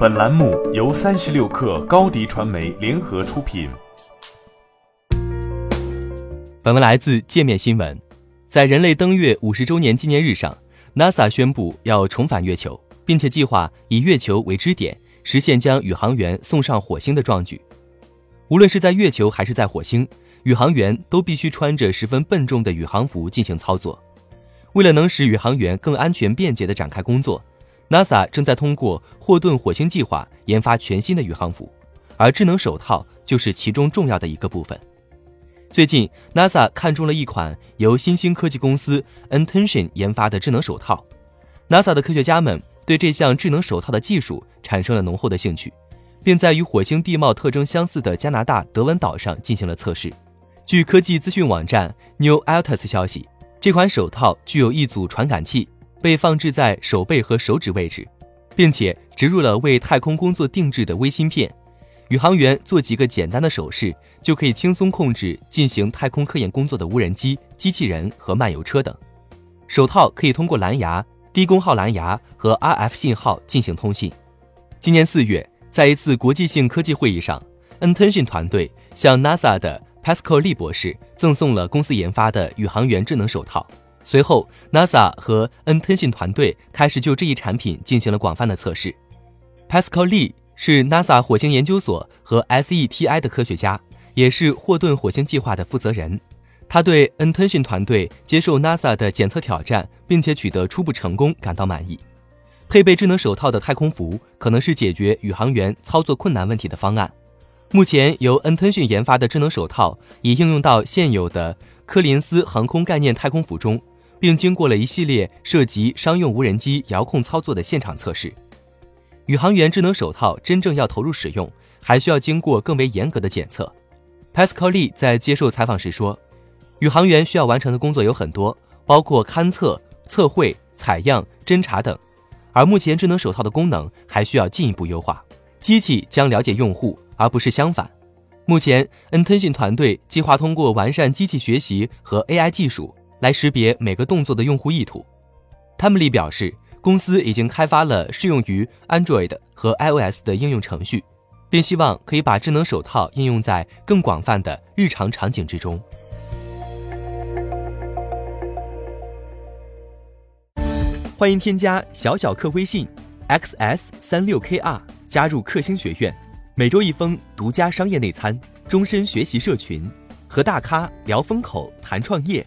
本栏目由三十六克高低传媒联合出品。本文来自界面新闻。在人类登月五十周年纪念日上，NASA 宣布要重返月球，并且计划以月球为支点，实现将宇航员送上火星的壮举。无论是在月球还是在火星，宇航员都必须穿着十分笨重的宇航服进行操作。为了能使宇航员更安全便捷地展开工作。NASA 正在通过霍顿火星计划研发全新的宇航服，而智能手套就是其中重要的一个部分。最近，NASA 看中了一款由新兴科技公司 Intention 研发的智能手套。NASA 的科学家们对这项智能手套的技术产生了浓厚的兴趣，并在与火星地貌特征相似的加拿大德文岛上进行了测试。据科技资讯网站 New Altus 消息，这款手套具有一组传感器。被放置在手背和手指位置，并且植入了为太空工作定制的微芯片。宇航员做几个简单的手势，就可以轻松控制进行太空科研工作的无人机、机器人和漫游车等。手套可以通过蓝牙、低功耗蓝牙和 RF 信号进行通信。今年四月，在一次国际性科技会议上，Intention 团队向 NASA 的 Pascal Lee 博士赠送了公司研发的宇航员智能手套。随后，NASA 和 Intention 团队开始就这一产品进行了广泛的测试。Pascal Lee 是 NASA 火星研究所和 SETI 的科学家，也是霍顿火星计划的负责人。他对 Intention 团队接受 NASA 的检测挑战，并且取得初步成功感到满意。配备智能手套的太空服可能是解决宇航员操作困难问题的方案。目前由 Intention 研发的智能手套已应用到现有的柯林斯航空概念太空服中。并经过了一系列涉及商用无人机遥控操作的现场测试。宇航员智能手套真正要投入使用，还需要经过更为严格的检测。Pascal Lee 在接受采访时说：“宇航员需要完成的工作有很多，包括勘测、测绘、采样、侦查等。而目前智能手套的功能还需要进一步优化。机器将了解用户，而不是相反。目前，Intention 团队计划通过完善机器学习和 AI 技术。”来识别每个动作的用户意图。他们里表示，公司已经开发了适用于 Android 和 iOS 的应用程序，并希望可以把智能手套应用在更广泛的日常场景之中。欢迎添加小小客微信 xs 三六 kr 加入克星学院，每周一封独家商业内参，终身学习社群，和大咖聊风口、谈创业。